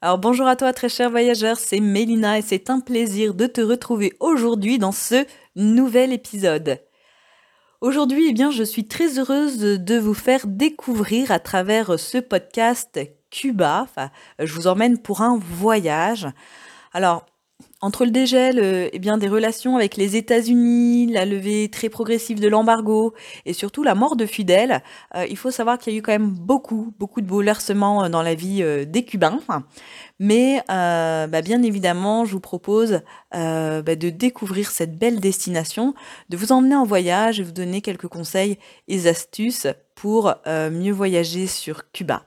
Alors bonjour à toi très cher voyageur, c'est Mélina et c'est un plaisir de te retrouver aujourd'hui dans ce nouvel épisode. Aujourd'hui, eh bien, je suis très heureuse de vous faire découvrir à travers ce podcast Cuba. Enfin, je vous emmène pour un voyage. Alors, entre le dégel euh, eh bien, des relations avec les États-Unis, la levée très progressive de l'embargo et surtout la mort de Fidel, euh, il faut savoir qu'il y a eu quand même beaucoup, beaucoup de bouleversements euh, dans la vie des Cubains. Mais bah, bien évidemment, je vous propose bah, de découvrir cette belle destination, de vous emmener en voyage et vous donner quelques conseils et astuces pour mieux voyager sur Cuba.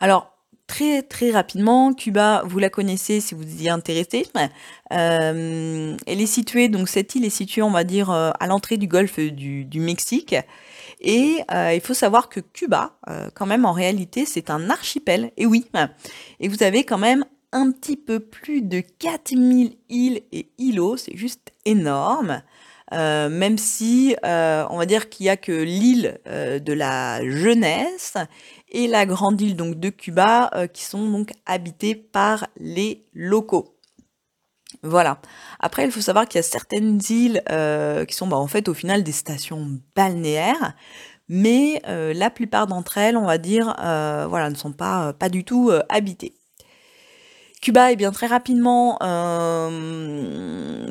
Alors, très très rapidement. Cuba, vous la connaissez si vous y intéressez. Euh, elle est située, donc cette île est située, on va dire, euh, à l'entrée du golfe du, Mexique. Et euh, il faut savoir que Cuba, quand même, en réalité, c'est un archipel. Et oui, et vous avez quand même un petit peu plus de 4000 îles et îlots, c'est juste énorme. même si on va dire qu'il n'y a que l'île de la jeunesse et la grande île donc de Cuba euh, qui sont donc habitées par les locaux. Voilà. Après, il faut savoir qu'il y a certaines îles euh, qui sont bah, en fait au final des stations balnéaires, mais euh, la plupart d'entre elles, on va dire, voilà, ne sont pas, du tout habitées. Cuba, est bien très rapidement,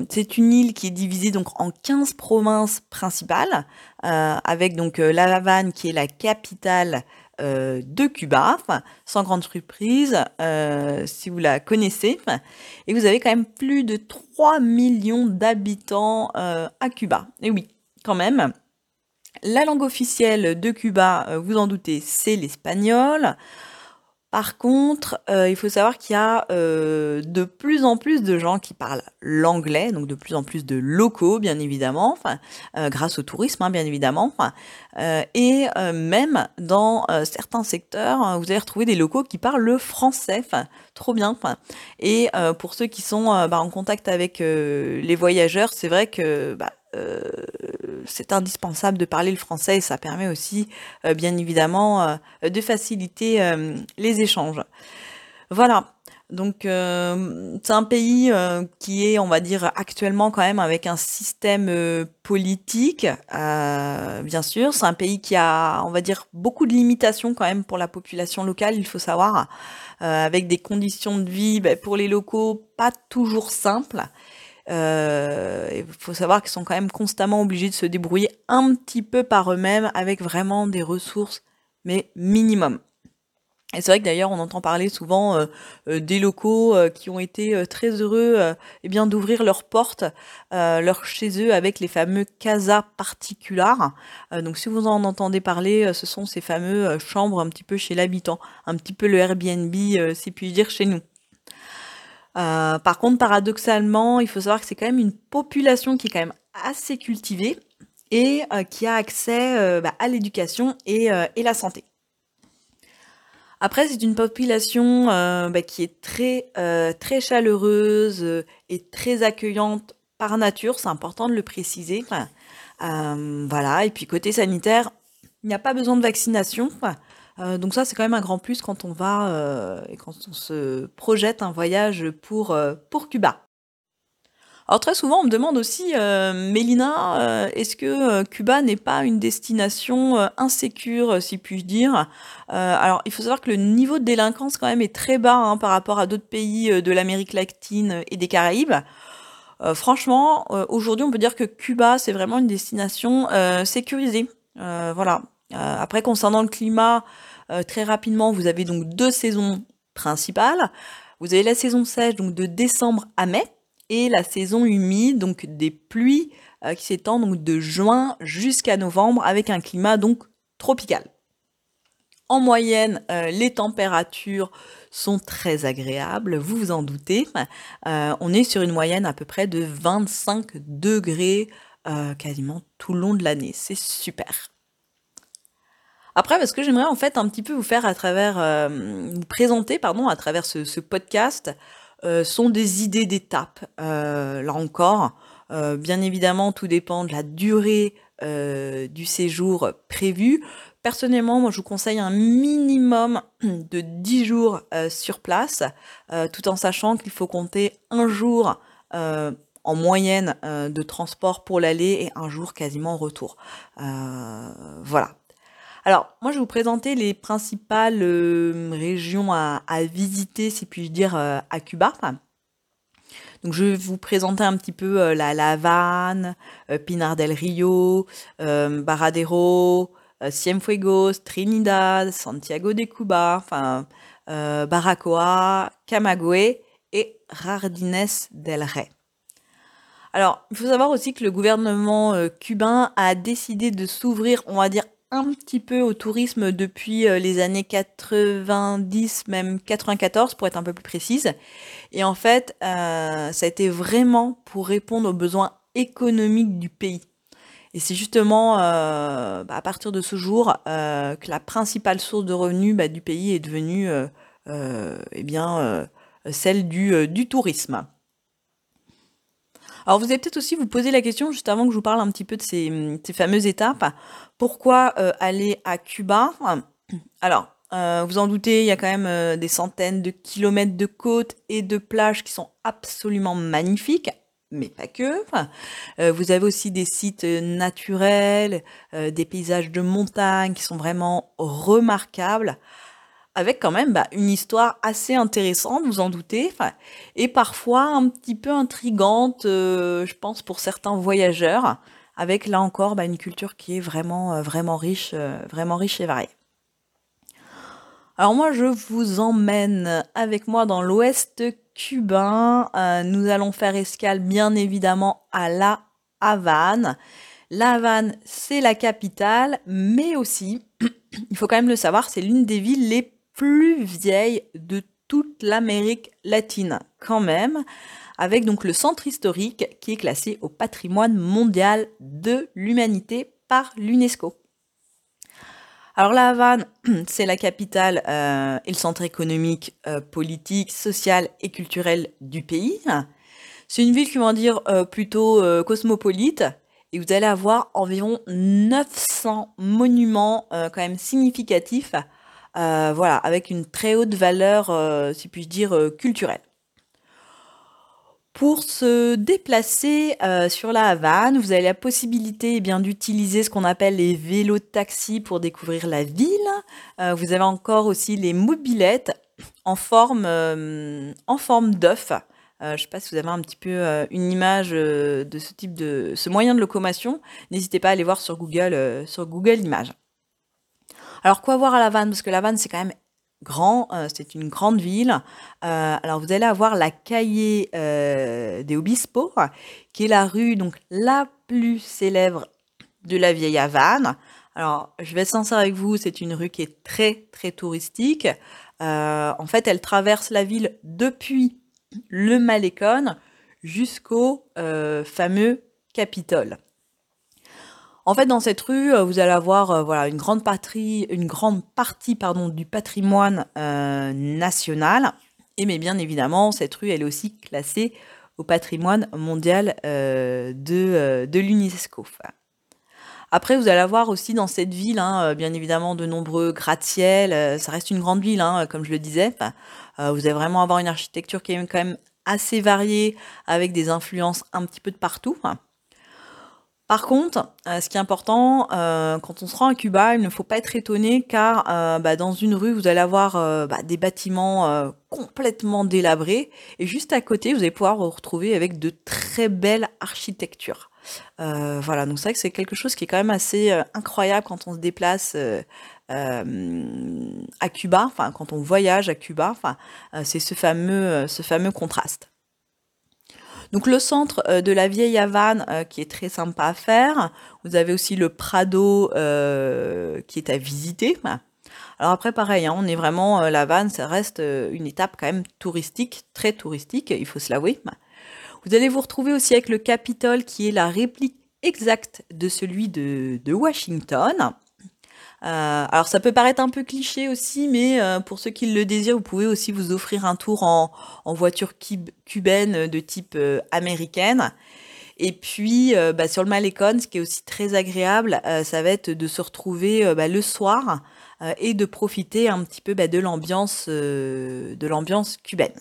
c'est une île qui est divisée donc en 15 provinces principales, avec donc La Havane qui est la capitale euh, de Cuba, sans grande surprise, euh, si vous la connaissez. Et vous avez quand même plus de 3 millions d'habitants euh, à Cuba. Et oui, quand même. La langue officielle de Cuba, vous en doutez, c'est l'espagnol. Par contre, euh, il faut savoir qu'il y a euh, de plus en plus de gens qui parlent l'anglais, donc de plus en plus de locaux, bien évidemment, euh, grâce au tourisme, hein, bien évidemment. et même dans certains secteurs, vous allez retrouver des locaux qui parlent le français, trop bien. Et pour ceux qui sont bah, en contact avec les voyageurs, c'est vrai que bah, c'est indispensable de parler le français et ça permet aussi, euh, bien évidemment, euh, de faciliter les échanges. Voilà. Donc c'est un pays qui est, on va dire, actuellement quand même avec un système politique, bien sûr. C'est un pays qui a, on va dire, beaucoup de limitations quand même pour la population locale, il faut savoir, avec des conditions de vie ben, pour les locaux pas toujours simples. Euh, il faut savoir qu'ils sont quand même constamment obligés de se débrouiller un petit peu par eux-mêmes avec vraiment des ressources, mais minimum. Et c'est vrai que d'ailleurs on entend parler souvent euh, euh, des locaux qui ont été très heureux eh bien d'ouvrir leurs portes leur chez eux avec les fameux casas particulars. donc si vous en entendez parler, ce sont ces fameux chambres un petit peu chez l'habitant, un petit peu le Airbnb si puis-je dire chez nous. Euh, par contre, paradoxalement, il faut savoir que c'est quand même une population qui est quand même assez cultivée et euh, qui a accès euh, bah, à l'éducation et, la santé. Après, c'est une population bah, qui est très, très chaleureuse et très accueillante par nature, c'est important de le préciser. voilà, et puis côté sanitaire, il n'y a pas besoin de vaccination. Euh, donc ça, c'est quand même un grand plus quand on va euh, et quand on se projette un voyage pour, euh, pour Cuba. Alors très souvent, on me demande aussi, Mélina, est-ce que Cuba n'est pas une destination insécure, si puis-je dire? Alors, il faut savoir que le niveau de délinquance quand même est très bas hein, par rapport à d'autres pays de l'Amérique latine et des Caraïbes. franchement, aujourd'hui, on peut dire que Cuba, c'est vraiment une destination sécurisée. voilà, après, concernant le climat, euh, très rapidement, vous avez donc deux saisons principales. Vous avez la saison sèche, donc de décembre à mai, et la saison humide, donc des pluies euh, qui s'étendent donc de juin jusqu'à novembre, avec un climat donc tropical. En moyenne, les températures sont très agréables, vous vous en doutez. on est sur une moyenne à peu près de 25 degrés quasiment tout le long de l'année. C'est super. Après, parce que j'aimerais en fait un petit peu vous faire à travers, euh, vous présenter, pardon, à travers ce, podcast, euh, sont des idées d'étapes. Euh, là encore, bien évidemment, tout dépend de la durée du séjour prévu. Personnellement, moi, je vous conseille un minimum de 10 jours sur place, tout en sachant qu'il faut compter un jour en moyenne de transport pour l'aller et un jour quasiment retour. voilà. Alors, moi, je vais vous présenter les principales euh, régions à, visiter, si puis-je dire, euh, à Cuba. Donc, je vais vous présenter un petit peu euh, la, la Havane, Pinar del Rio, Baradero, Cienfuegos, Trinidad, Santiago de Cuba, enfin, Baracoa, Camagüey et Jardines del Rey. Alors, il faut savoir aussi que le gouvernement cubain a décidé de s'ouvrir, on va dire, un petit peu au tourisme depuis euh, les années 90, même 94 pour être un peu plus précise. Et en fait, euh, ça a été vraiment pour répondre aux besoins économiques du pays. Et c'est justement euh, bah, à partir de ce jour que la principale source de revenus bah, du pays est devenue eh bien, celle du, du tourisme. Alors vous allez peut-être aussi vous poser la question, juste avant que je vous parle un petit peu de ces, fameuses étapes, pourquoi euh, aller à Cuba? Alors, euh, vous en doutez, il y a quand même euh, des centaines de kilomètres de côtes et de plages qui sont absolument magnifiques, mais pas que. vous avez aussi des sites naturels, des paysages de montagne qui sont vraiment remarquables avec quand même bah, une histoire assez intéressante, vous en doutez, et parfois un petit peu intrigante, euh, je pense, pour certains voyageurs, avec là encore bah, une culture qui est vraiment, euh, vraiment riche, euh, vraiment riche et variée. Alors moi, je vous emmène avec moi dans l'ouest cubain. nous allons faire escale, bien évidemment, à La Havane. La Havane, c'est la capitale, mais aussi, il faut quand même le savoir, c'est l'une des villes les plus vieille de toute l'Amérique latine quand même, avec donc le centre historique qui est classé au patrimoine mondial de l'humanité par l'UNESCO. Alors la Havane, c'est la capitale euh, et le centre économique, euh, politique, social et culturel du pays. C'est une ville qui va dire euh, plutôt cosmopolite et vous allez avoir environ 900 monuments quand même significatifs voilà, avec une très haute valeur, euh, si puis-je dire, euh, culturelle. Pour se déplacer sur la Havane, vous avez la possibilité eh d'utiliser ce qu'on appelle les vélos de taxi pour découvrir la ville. vous avez encore aussi les mobilettes en forme, forme d'œuf. je ne sais pas si vous avez un petit peu une image de ce type de moyen de locomotion. N'hésitez pas à aller voir sur Google Images. Alors quoi voir à La Havane Parce que La Havane c'est quand même grand, euh, c'est une grande ville. Euh, alors vous allez avoir la Calle euh, des Obispo, qui est la rue donc la plus célèbre de la vieille Havane. Alors je vais être sincère avec vous, c'est une rue qui est très très touristique. en fait, elle traverse la ville depuis le Malécon jusqu'au fameux Capitole. En fait, dans cette rue, euh, vous allez avoir euh, voilà une grande partie, une grande partie pardon du patrimoine euh, national. Et mais bien évidemment, cette rue elle est aussi classée au patrimoine mondial de, de l'UNESCO. Après, vous allez avoir aussi dans cette ville, hein, bien évidemment, de nombreux gratte-ciel. ça reste une grande ville, hein, comme je le disais. vous allez vraiment avoir une architecture qui est quand même assez variée, avec des influences un petit peu de partout. Par contre, euh, ce qui est important, euh, quand on se rend à Cuba, il ne faut pas être étonné car euh, bah, dans une rue, vous allez avoir bah, des bâtiments complètement délabrés et juste à côté, vous allez pouvoir vous retrouver avec de très belles architectures. voilà, donc c'est vrai que c'est quelque chose qui est quand même assez incroyable quand on se déplace à Cuba, enfin quand on voyage à Cuba, c'est ce fameux, ce fameux contraste. Donc le centre euh, de la vieille Havane euh, qui est très sympa à faire. Vous avez aussi le Prado euh, qui est à visiter. Alors après, pareil, hein, on est vraiment, La Havane, ça reste une étape quand même touristique, très touristique, il faut se l'avouer. Vous allez vous retrouver aussi avec le Capitole, qui est la réplique exacte de celui de, Washington. Euh, alors ça peut paraître un peu cliché aussi, mais euh, pour ceux qui le désirent, vous pouvez aussi vous offrir un tour en, voiture cubaine de type euh, américaine. Et puis bah, sur le Malecon, ce qui est aussi très agréable, ça va être de se retrouver bah, le soir et de profiter un petit peu bah, de l'ambiance de l'ambiance cubaine.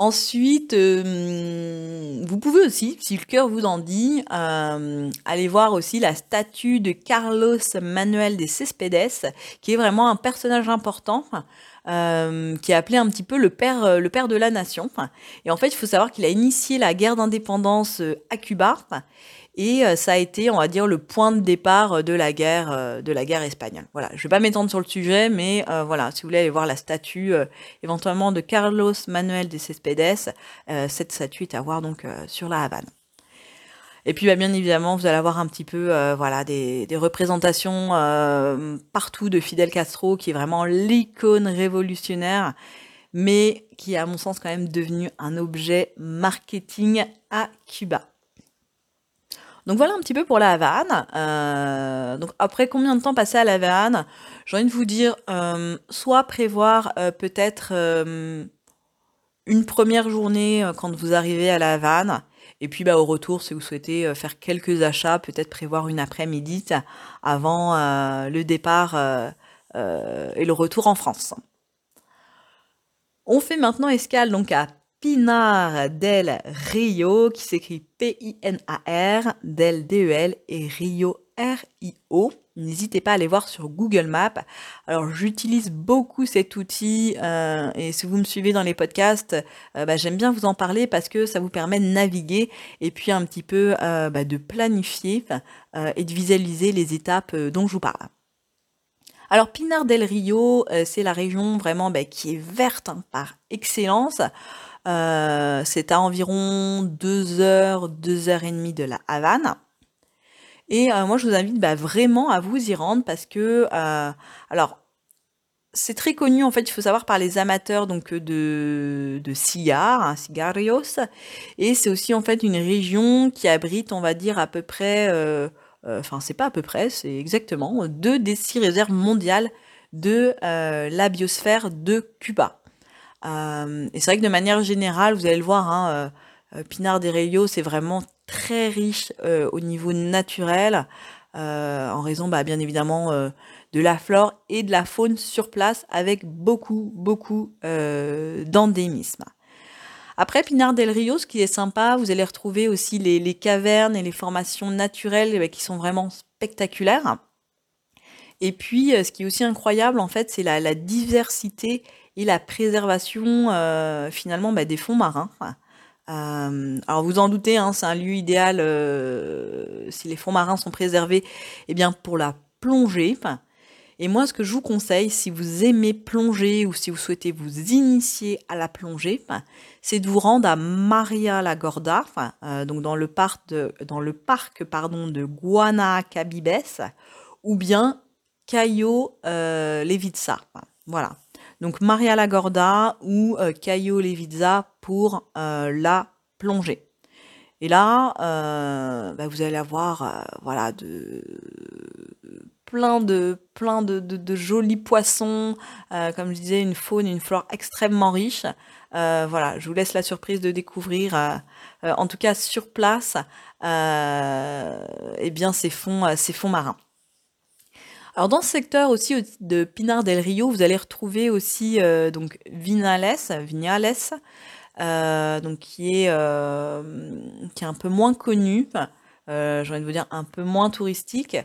Ensuite, euh, vous pouvez aussi, si le cœur vous en dit, euh, aller voir aussi la statue de Carlos Manuel de Cespedes, qui est vraiment un personnage important, euh, qui est appelé un petit peu le père, le père de la nation. Et en fait, il faut savoir qu'il a initié la guerre d'indépendance à Cuba et euh, ça a été, on va dire, le point de départ euh, de la guerre, euh, de la guerre espagnole. Voilà, je vais pas m'étendre sur le sujet, mais voilà, si vous voulez aller voir la statue éventuellement de Carlos Manuel de Cespedes, cette statue est à voir donc sur la Havane. Et puis bah, bien évidemment, vous allez avoir un petit peu voilà des, des représentations partout de Fidel Castro, qui est vraiment l'icône révolutionnaire, mais qui est à mon sens quand même devenu un objet marketing à Cuba. Donc voilà un petit peu pour la Havane. Euh, donc après combien de temps passer à la Havane J'ai envie de vous dire, euh, soit prévoir euh, peut-être une première journée quand vous arrivez à la Havane, et puis bah, au retour, si vous souhaitez faire quelques achats, peut-être prévoir une après-midi avant le départ et le retour en France. On fait maintenant escale donc à Pinar del Rio, qui s'écrit P-I-N-A-R, del D-E-L et Rio R-I-O. N'hésitez pas à aller voir sur Google Maps. Alors j'utilise beaucoup cet outil euh, et si vous me suivez dans les podcasts, euh, bah, j'aime bien vous en parler parce que ça vous permet de naviguer et puis un petit peu euh, bah, de planifier et de visualiser les étapes dont je vous parle. Alors Pinar del Rio, c'est la région vraiment bah, qui est verte hein, par excellence. Euh, c'est à environ 2 heures, 2 heures et demie de la Havane. Et euh, moi, je vous invite bah, vraiment à vous y rendre parce que, euh, alors, c'est très connu en fait, il faut savoir par les amateurs donc de, de cigares, hein, cigarios, et c'est aussi en fait une région qui abrite, on va dire à peu près, enfin c'est pas à peu près, c'est exactement deux des six réserves mondiales de la biosphère de Cuba. Euh, et c'est vrai que de manière générale, vous allez le voir, hein, euh, euh, Pinar des Reyos, c'est vraiment très riche au niveau naturel, en raison, bah, bien évidemment, de la flore et de la faune sur place, avec beaucoup, beaucoup d'endémisme. Après Pinar del Rio, ce qui est sympa, vous allez retrouver aussi les, cavernes et les formations naturelles eh qui sont vraiment spectaculaires. Et puis, ce qui est aussi incroyable, en fait, c'est la diversité et la préservation euh, finalement bah, des fonds marins. Euh, alors vous en doutez, hein, c'est un lieu idéal euh, si les fonds marins sont préservés, eh bien pour la plongée. Et moi, ce que je vous conseille, si vous aimez plonger ou si vous souhaitez vous initier à la plongée, c'est de vous rendre à Maria la Gorda, donc dans le parc de, dans le pardon de ou bien Cayo Levitsa. Voilà. Donc Maria Lagorda ou euh, Caio Levizza pour euh, la plongée. Et là, euh, bah, vous allez avoir voilà de plein de plein de, jolis poissons, comme je disais, une faune, une flore extrêmement riche. voilà, je vous laisse la surprise de découvrir, en tout cas sur place, eh bien ces fonds, ces fonds marins. Alors dans ce secteur aussi de Pinar del Rio, vous allez retrouver aussi euh, donc Vinales, Vignales, euh, donc qui est euh, qui est un peu moins connu, euh, j'ai envie de vous dire un peu moins touristique.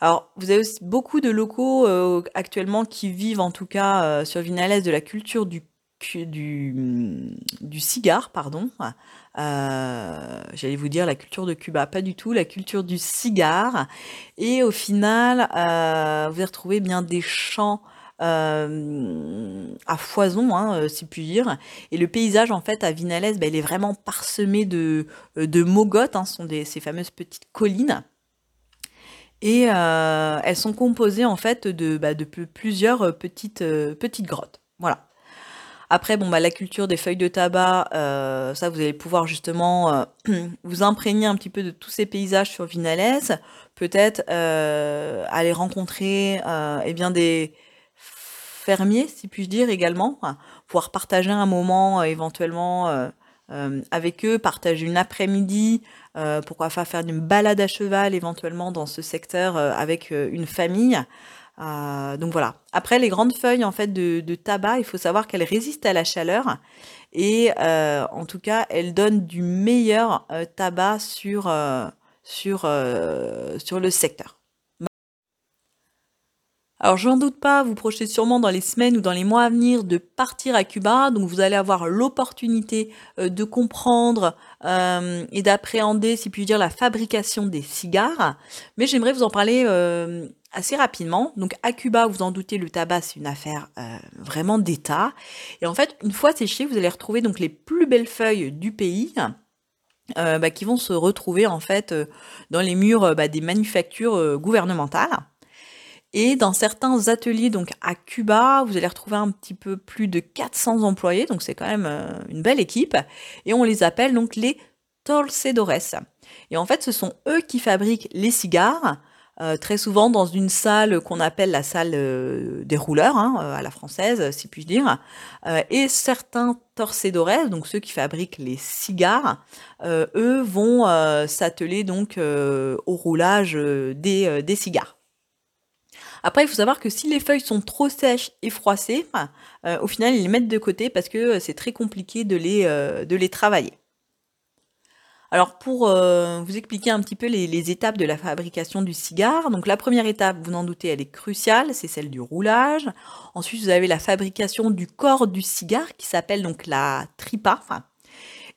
Alors vous avez aussi beaucoup de locaux actuellement qui vivent en tout cas sur Vinales de la culture du du, du cigare, pardon. Euh, j'allais vous dire la culture de Cuba, pas du tout, la culture du cigare. Et au final, euh, vous allez retrouver bien des champs euh, à foison, hein, si puis dire. Et le paysage, en fait, à Vinales, ben, il est vraiment parsemé de, de mogotes, hein, ce sont ces fameuses petites collines. et elles sont composées en fait de, bah, de plusieurs petites, petites grottes. Voilà. Après, bon, bah, la culture des feuilles de tabac, ça, vous allez pouvoir justement vous imprégner un petit peu de tous ces paysages sur Vinalès. Peut-être aller rencontrer eh bien des fermiers, si puis-je dire, également. pouvoir partager un moment éventuellement euh, avec eux, partager une après-midi, euh, pourquoi pas faire une balade à cheval éventuellement dans ce secteur euh, avec une famille. Donc voilà. Après les grandes feuilles en fait de, tabac, il faut savoir qu'elles résistent à la chaleur et en tout cas elles donnent du meilleur tabac sur le secteur. Alors je n'en doute pas, vous projetez sûrement dans les semaines ou dans les mois à venir de partir à Cuba, donc vous allez avoir l'opportunité euh, de comprendre euh, et d'appréhender, si puis dire, la fabrication des cigares. Mais j'aimerais vous en parler euh, assez rapidement. Donc à Cuba, vous en doutez, le tabac c'est une affaire vraiment d'État. Et en fait, une fois séché, vous allez retrouver donc les plus belles feuilles du pays. Bah, qui vont se retrouver en fait dans les murs bah, des manufactures gouvernementales. Et dans certains ateliers, donc à Cuba, vous allez retrouver un petit peu plus de 400 employés, donc c'est quand même euh, une belle équipe. Et on les appelle donc les torcedores. Et en fait, ce sont eux qui fabriquent les cigares, euh, très souvent dans une salle qu'on appelle la salle euh, des rouleurs, hein, à la française, si puis-je dire. et certains torcedores, donc ceux qui fabriquent les cigares, eux vont s'atteler donc au roulage des cigares. Après, il faut savoir que si les feuilles sont trop sèches et froissées, euh, au final, ils les mettent de côté parce que euh, c'est très compliqué de les, euh, de les travailler. Alors pour vous expliquer un petit peu les, étapes de la fabrication du cigare, donc la première étape, vous n'en doutez, elle est cruciale, c'est celle du roulage. Ensuite, vous avez la fabrication du corps du cigare qui s'appelle donc la tripa.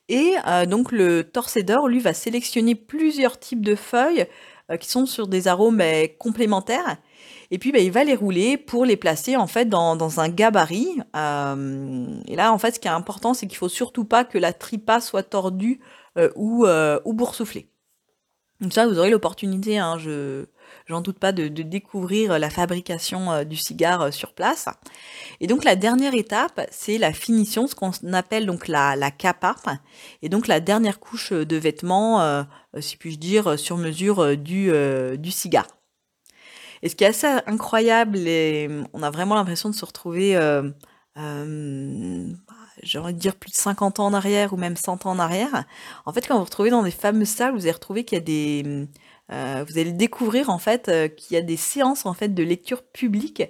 Et donc le torcédor, lui, va sélectionner plusieurs types de feuilles qui sont sur des arômes complémentaires et puis, bah, il va les rouler pour les placer en fait dans, un gabarit. Euh, et là, en fait, ce qui est important, c'est qu'il faut surtout pas que la tripa soit tordue euh, ou, euh, ou boursouflée. Donc ça, vous aurez l'opportunité, hein, je j'en doute pas, de, découvrir la fabrication du cigare sur place. Et donc la dernière étape, c'est la finition, ce qu'on appelle donc la, la capa, et donc la dernière couche de vêtements, si puis-je dire, sur mesure du, cigare. Et ce qui est assez incroyable, on a vraiment l'impression de se retrouver, euh, euh, j'ai envie de dire plus de 50 ans en arrière ou même 100 ans en arrière. En fait, quand vous vous retrouvez dans des fameuses salles, vous allez retrouver qu'il y a des... Euh, vous allez découvrir en fait qu'il y a des séances en fait de lecture publique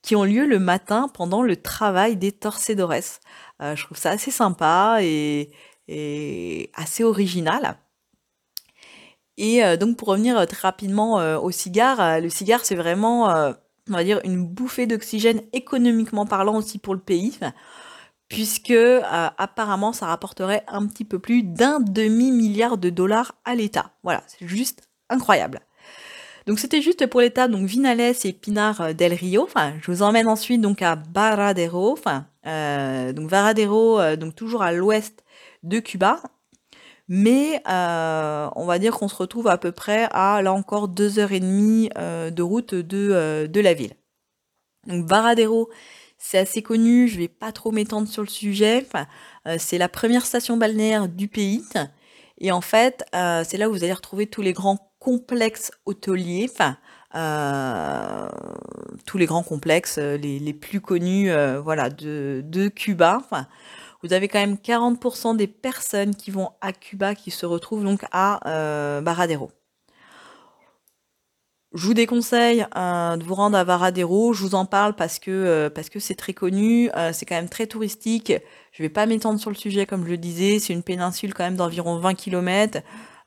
qui ont lieu le matin pendant le travail des torcedores. je trouve ça assez sympa et, assez original. Et euh, donc pour revenir euh, très rapidement euh, au cigare, le cigare c'est vraiment, on va dire, une bouffée d'oxygène économiquement parlant aussi pour le pays, puisque apparemment ça rapporterait un petit peu plus d'un demi-milliard de dollars à l'État. Voilà, c'est juste incroyable. Donc c'était juste pour l'État, donc Vinales et Pinar del Rio. Je vous emmène ensuite donc à Varadero. Enfin, donc Varadero, donc toujours à l'ouest de Cuba. Mais euh, on va dire qu'on se retrouve à peu près à, là encore, deux heures et demie euh, de route de, euh, de la ville. Donc Varadero, c'est assez connu, je vais pas trop m'étendre sur le sujet. c'est la première station balnéaire du pays. Et en fait, c'est là où vous allez retrouver tous les grands complexes hôteliers. Enfin, tous les grands complexes les, plus connus voilà, de, Cuba vous avez quand même 40% des personnes qui vont à Cuba qui se retrouvent donc à euh, Varadero. Je vous déconseille euh, de vous rendre à Varadero. Je vous en parle parce que euh, parce que c'est très connu, c'est quand même très touristique. Je vais pas m'étendre sur le sujet comme je le disais. C'est une péninsule quand même d'environ 20 km.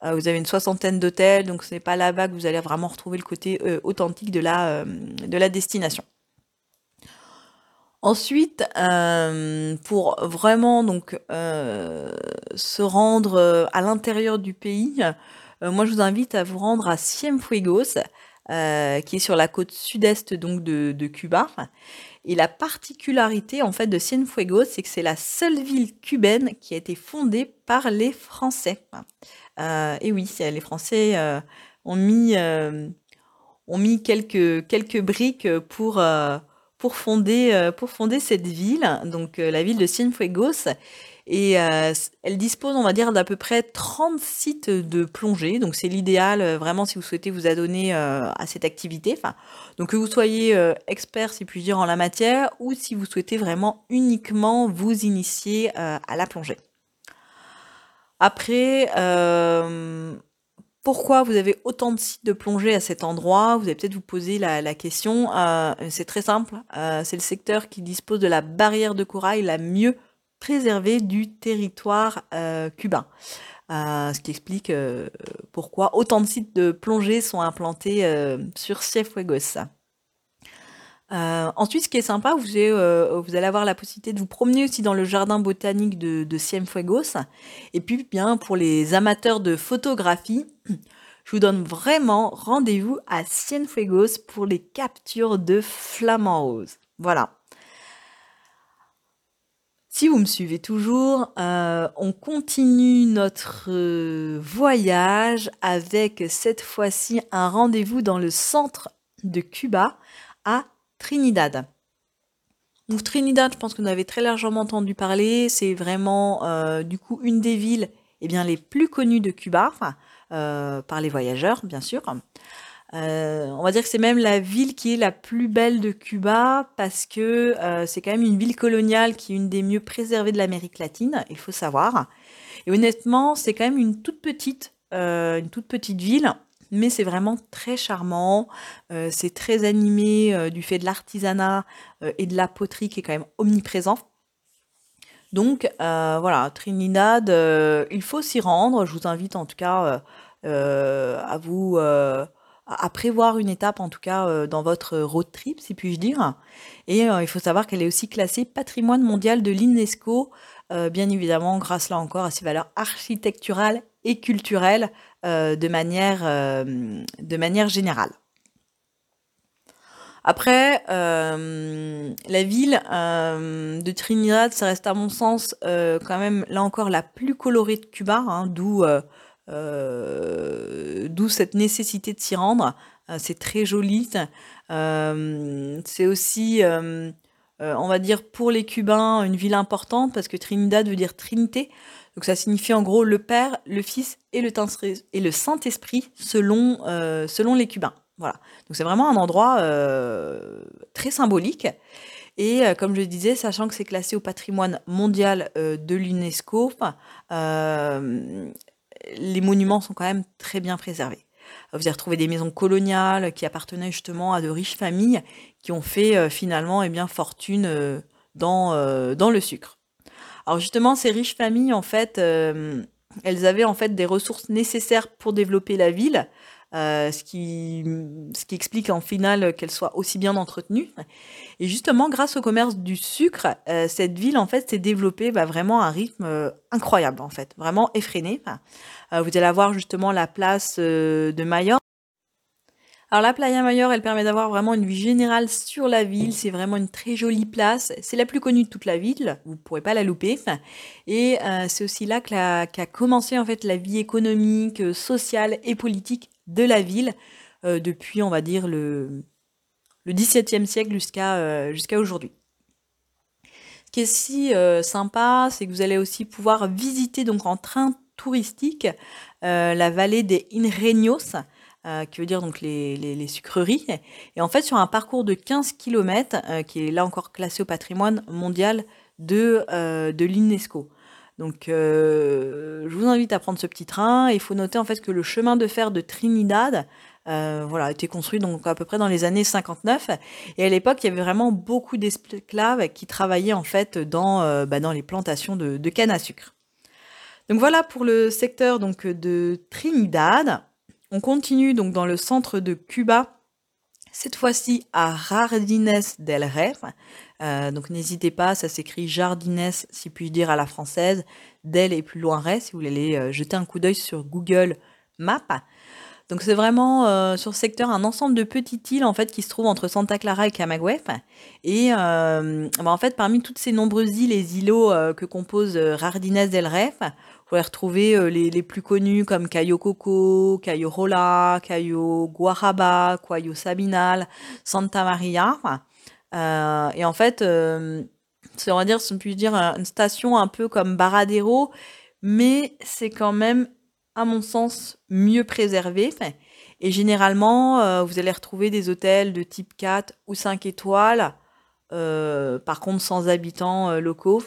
vous avez une soixantaine d'hôtels, donc ce n'est pas là-bas que vous allez vraiment retrouver le côté authentique de la de la destination. Ensuite, euh, pour vraiment donc euh, se rendre euh, à l'intérieur du pays, moi je vous invite à vous rendre à Cienfuegos, qui est sur la côte sud-est donc de, Cuba. Et la particularité en fait de Cienfuegos, c'est que c'est la seule ville cubaine qui a été fondée par les Français. et oui, les Français ont mis ont mis quelques, quelques briques pour, pour, fonder, pour fonder cette ville, donc la ville de Cienfuegos. Et elle dispose, on va dire, d'à peu près 30 sites de plongée. Donc c'est l'idéal vraiment si vous souhaitez vous adonner à cette activité. Donc que vous soyez expert, si puis dire, en la matière, ou si vous souhaitez vraiment uniquement vous initier à la plongée. Après, pourquoi vous avez autant de sites de plongée à cet endroit? Vous allez peut-être vous poser la, question. c'est très simple. c'est le secteur qui dispose de la barrière de corail la mieux préservé du territoire euh, cubain. Euh, ce qui explique euh, pourquoi autant de sites de plongée sont implantés sur Cienfuegos. ensuite, ce qui est sympa, vous allez, avoir la possibilité de vous promener aussi dans le jardin botanique de, de Cienfuegos. Et puis, bien, pour les amateurs de photographie, je vous donne vraiment rendez-vous à Cienfuegos pour les captures de flamants roses. Voilà. Si vous me suivez toujours, euh, on continue notre euh, voyage avec cette fois-ci un rendez-vous dans le centre de Cuba à Trinidad. Donc Trinidad, je pense que vous avez très largement entendu parler. C'est vraiment euh, du coup une des villes eh bien, les plus connues de Cuba, par les voyageurs bien sûr. Euh, on va dire que c'est même la ville qui est la plus belle de Cuba parce que euh, c'est quand même une ville coloniale qui est une des mieux préservées de l'Amérique latine, il faut savoir. Et honnêtement, c'est quand même une toute petite, euh, une toute petite ville, mais c'est vraiment très charmant. c'est très animé du fait de l'artisanat et de la poterie qui est quand même omniprésent. Donc voilà, Trinidad, il faut s'y rendre. Je vous invite en tout cas à vous à prévoir une étape, en tout cas euh, dans votre road trip, si puis-je dire. Et euh, il faut savoir qu'elle est aussi classée patrimoine mondial de l'UNESCO, euh, bien évidemment grâce là encore à ses valeurs architecturales et culturelles de, manière, de manière générale. Après, la ville de Trinidad, ça reste à mon sens quand même là encore la plus colorée de Cuba, hein, d'où euh, d'où cette nécessité de s'y rendre. Euh, c'est très joli. Euh, c'est aussi, on va dire, pour les Cubains, une ville importante parce que Trinidad veut dire Trinité. Donc ça signifie en gros le Père, le Fils et le, et le Saint-Esprit selon, selon les Cubains. Voilà. Donc c'est vraiment un endroit très symbolique. Et comme je disais, sachant que c'est classé au patrimoine mondial de l'UNESCO, les monuments sont quand même très bien préservés. Vous allez retrouver des maisons coloniales qui appartenaient justement à de riches familles qui ont fait euh, finalement eh bien, fortune euh, dans, euh, dans le sucre. Alors justement, ces riches familles, en fait, elles avaient en fait des ressources nécessaires pour développer la ville, ce, qui, ce qui explique en final qu'elle soit aussi bien entretenue. Et justement, grâce au commerce du sucre, cette ville en fait s'est développée bah, vraiment à un rythme incroyable en fait, vraiment effréné. Euh, vous allez avoir justement la place euh, de Mayor. Alors la Playa Mayor, elle permet d'avoir vraiment une vue générale sur la ville. C'est vraiment une très jolie place. C'est la plus connue de toute la ville. Vous ne pourrez pas la louper. Et euh, c'est aussi là qu'a commencé en fait la vie économique, sociale et politique de la ville depuis, on va dire, le, le XVIIe siècle jusqu'à jusqu'à aujourd'hui. Ce qui est si sympa, c'est que vous allez aussi pouvoir visiter donc en train touristique, euh, la vallée des Inreños, euh, qui veut dire donc les, sucreries. Et en fait, sur un parcours de 15 km, euh, qui est là encore classé au patrimoine mondial de, de l'UNESCO. Donc, je vous invite à prendre ce petit train. Il faut noter en fait que le chemin de fer de Trinidad voilà, a été construit donc à peu près dans les années 59. Et à l'époque, il y avait vraiment beaucoup d'esclaves qui travaillaient en fait dans, bah, dans les plantations de, de canne à sucre. Donc voilà pour le secteur donc, de Trinidad. On continue donc dans le centre de Cuba, cette fois-ci à Jardines del Rey. Euh, donc n'hésitez pas, ça s'écrit Jardines, si puis-je dire à la française, del et plus loin Rey, si vous voulez aller euh, jeter un coup d'œil sur Google Maps. Donc c'est vraiment sur ce secteur un ensemble de petites îles en fait qui se trouvent entre Santa Clara et Camagüey. Et bah, en fait parmi toutes ces nombreuses îles et îlots que compose Rardines del Ref, vous pouvez retrouver les, plus connus comme Cayo Coco, Cayo Rola, Cayo Guaraba, Cayo Sabinal, Santa Maria. Et en fait, c'est on va dire, si on peut dire, une station un peu comme Baradero, mais c'est quand même à mon sens, mieux préservé. Et généralement, euh, vous allez retrouver des hôtels de type 4 ou 5 étoiles, euh, par contre sans habitants euh, locaux.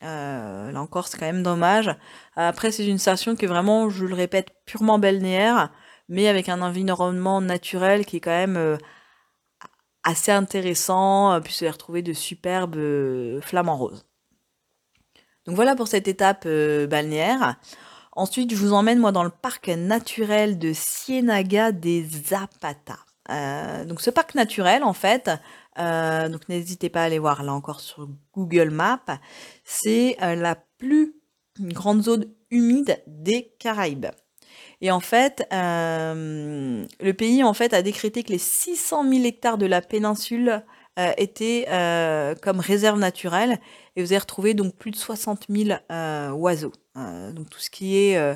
là encore, c'est quand même dommage. Après, c'est une station qui est vraiment, je le répète, purement balnéaire, mais avec un environnement naturel qui est quand même assez intéressant, puis vous allez retrouver de superbes flamants roses. Donc voilà pour cette étape balnéaire. Ensuite, je vous emmène moi dans le parc naturel de Cienaga des Zapata. Euh, donc ce parc naturel, en fait, euh, donc n'hésitez pas à aller voir là encore sur Google Maps, c'est euh, la plus grande zone humide des Caraïbes. Et en fait, le pays en fait a décrété que les 600 000 hectares de la péninsule étaient comme réserve naturelle et vous allez retrouver donc plus de 60 000 oiseaux. Euh, donc tout ce qui est euh,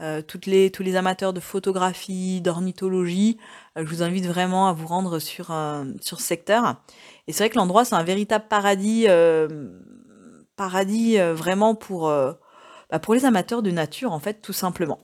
euh, toutes les, tous les amateurs de photographie, d'ornithologie, je vous invite vraiment à vous rendre sur, sur ce secteur. Et c'est vrai que l'endroit, c'est un véritable paradis, paradis vraiment pour, bah, pour les amateurs de nature, en fait, tout simplement.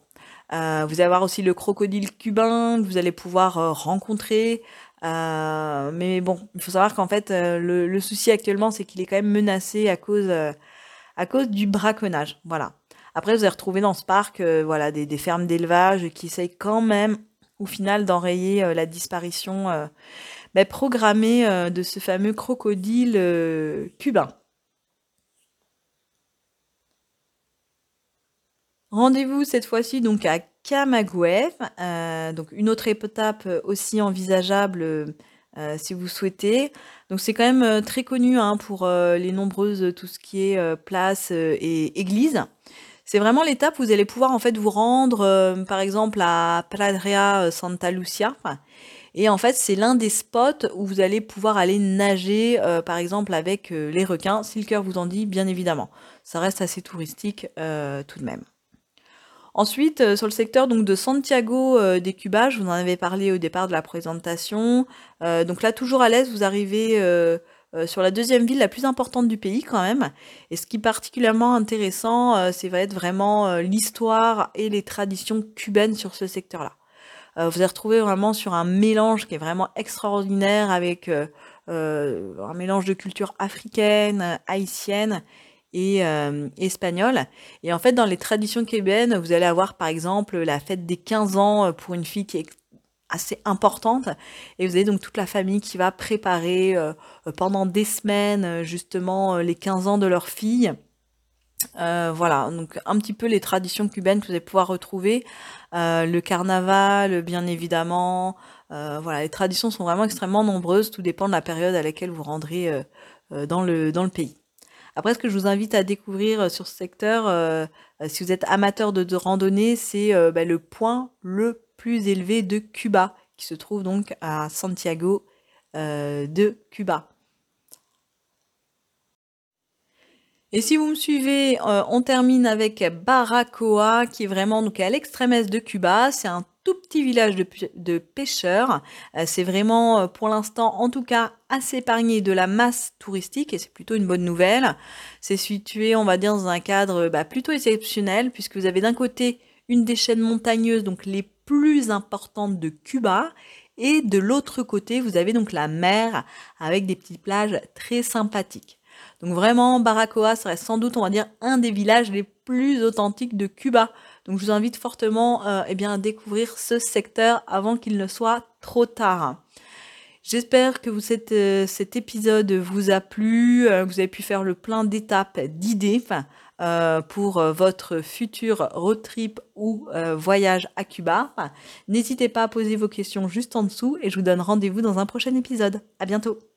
Vous allez avoir aussi le crocodile cubain que vous allez pouvoir rencontrer. mais bon, il faut savoir qu'en fait, le, souci actuellement, c'est qu'il est quand même menacé à cause, à cause du braconnage. Voilà. Après, vous allez retrouver dans ce parc euh, voilà, des, fermes d'élevage qui essayent quand même, au final, d'enrayer euh, la disparition euh, ben, programmée de ce fameux crocodile cubain. Rendez-vous cette fois-ci donc à Camagüey, donc une autre étape aussi envisageable si vous souhaitez. Donc c'est quand même très connu hein, pour les nombreuses tout ce qui est places et églises. C'est vraiment l'étape où vous allez pouvoir en fait vous rendre, euh, par exemple, à Pradria euh, Santa Lucia. Et en fait, c'est l'un des spots où vous allez pouvoir aller nager, euh, par exemple, avec les requins, si le cœur vous en dit, bien évidemment. Ça reste assez touristique tout de même. Ensuite, sur le secteur donc de Santiago des Cubas, je vous en avais parlé au départ de la présentation. donc là, toujours à l'aise, vous arrivez euh, sur la deuxième ville la plus importante du pays quand même. Et ce qui est particulièrement intéressant, euh, c'est va être vraiment euh, l'histoire et les traditions cubaines sur ce secteur-là. vous allez retrouver vraiment sur un mélange qui est vraiment extraordinaire avec un mélange de culture africaine, haïtienne et espagnole. Et en fait, dans les traditions cubaines, vous allez avoir par exemple la fête des 15 ans pour une fille qui est assez importante et vous avez donc toute la famille qui va préparer euh, euh, pendant des semaines euh, justement les 15 ans de leur fille. voilà, donc un petit peu les traditions cubaines que vous allez pouvoir retrouver. le carnaval, bien évidemment. voilà, les traditions sont vraiment extrêmement nombreuses. Tout dépend de la période à laquelle vous rendrez dans, le, dans le pays. Après, ce que je vous invite à découvrir sur ce secteur, si vous êtes amateur de, randonnée, c'est bah, le point le plus élevé de Cuba, qui se trouve donc à Santiago euh, de Cuba. Et si vous me suivez, euh, on termine avec Baracoa, qui est vraiment à l'extrême est de Cuba. C'est un petit village de, pêcheurs. Euh, c'est vraiment, pour l'instant, en tout cas, assez épargné de la masse touristique, et c'est plutôt une bonne nouvelle. C'est situé, on va dire, dans un cadre bah, plutôt exceptionnel, puisque vous avez d'un côté une des chaînes montagneuses, donc les plus importantes de Cuba. Et de l'autre côté, vous avez donc la mer avec des petites plages très sympathiques. Donc vraiment, Baracoa serait sans doute, on va dire, un des villages les plus authentiques de Cuba. Donc je vous invite fortement euh, eh à découvrir ce secteur avant qu'il ne soit trop tard. J'espère que euh, cet épisode vous a plu, euh, vous avez pu faire le plein d'étapes, d'idées. Pour votre futur road trip ou voyage à Cuba. N'hésitez pas à poser vos questions juste en dessous et je vous donne rendez-vous dans un prochain épisode. À bientôt!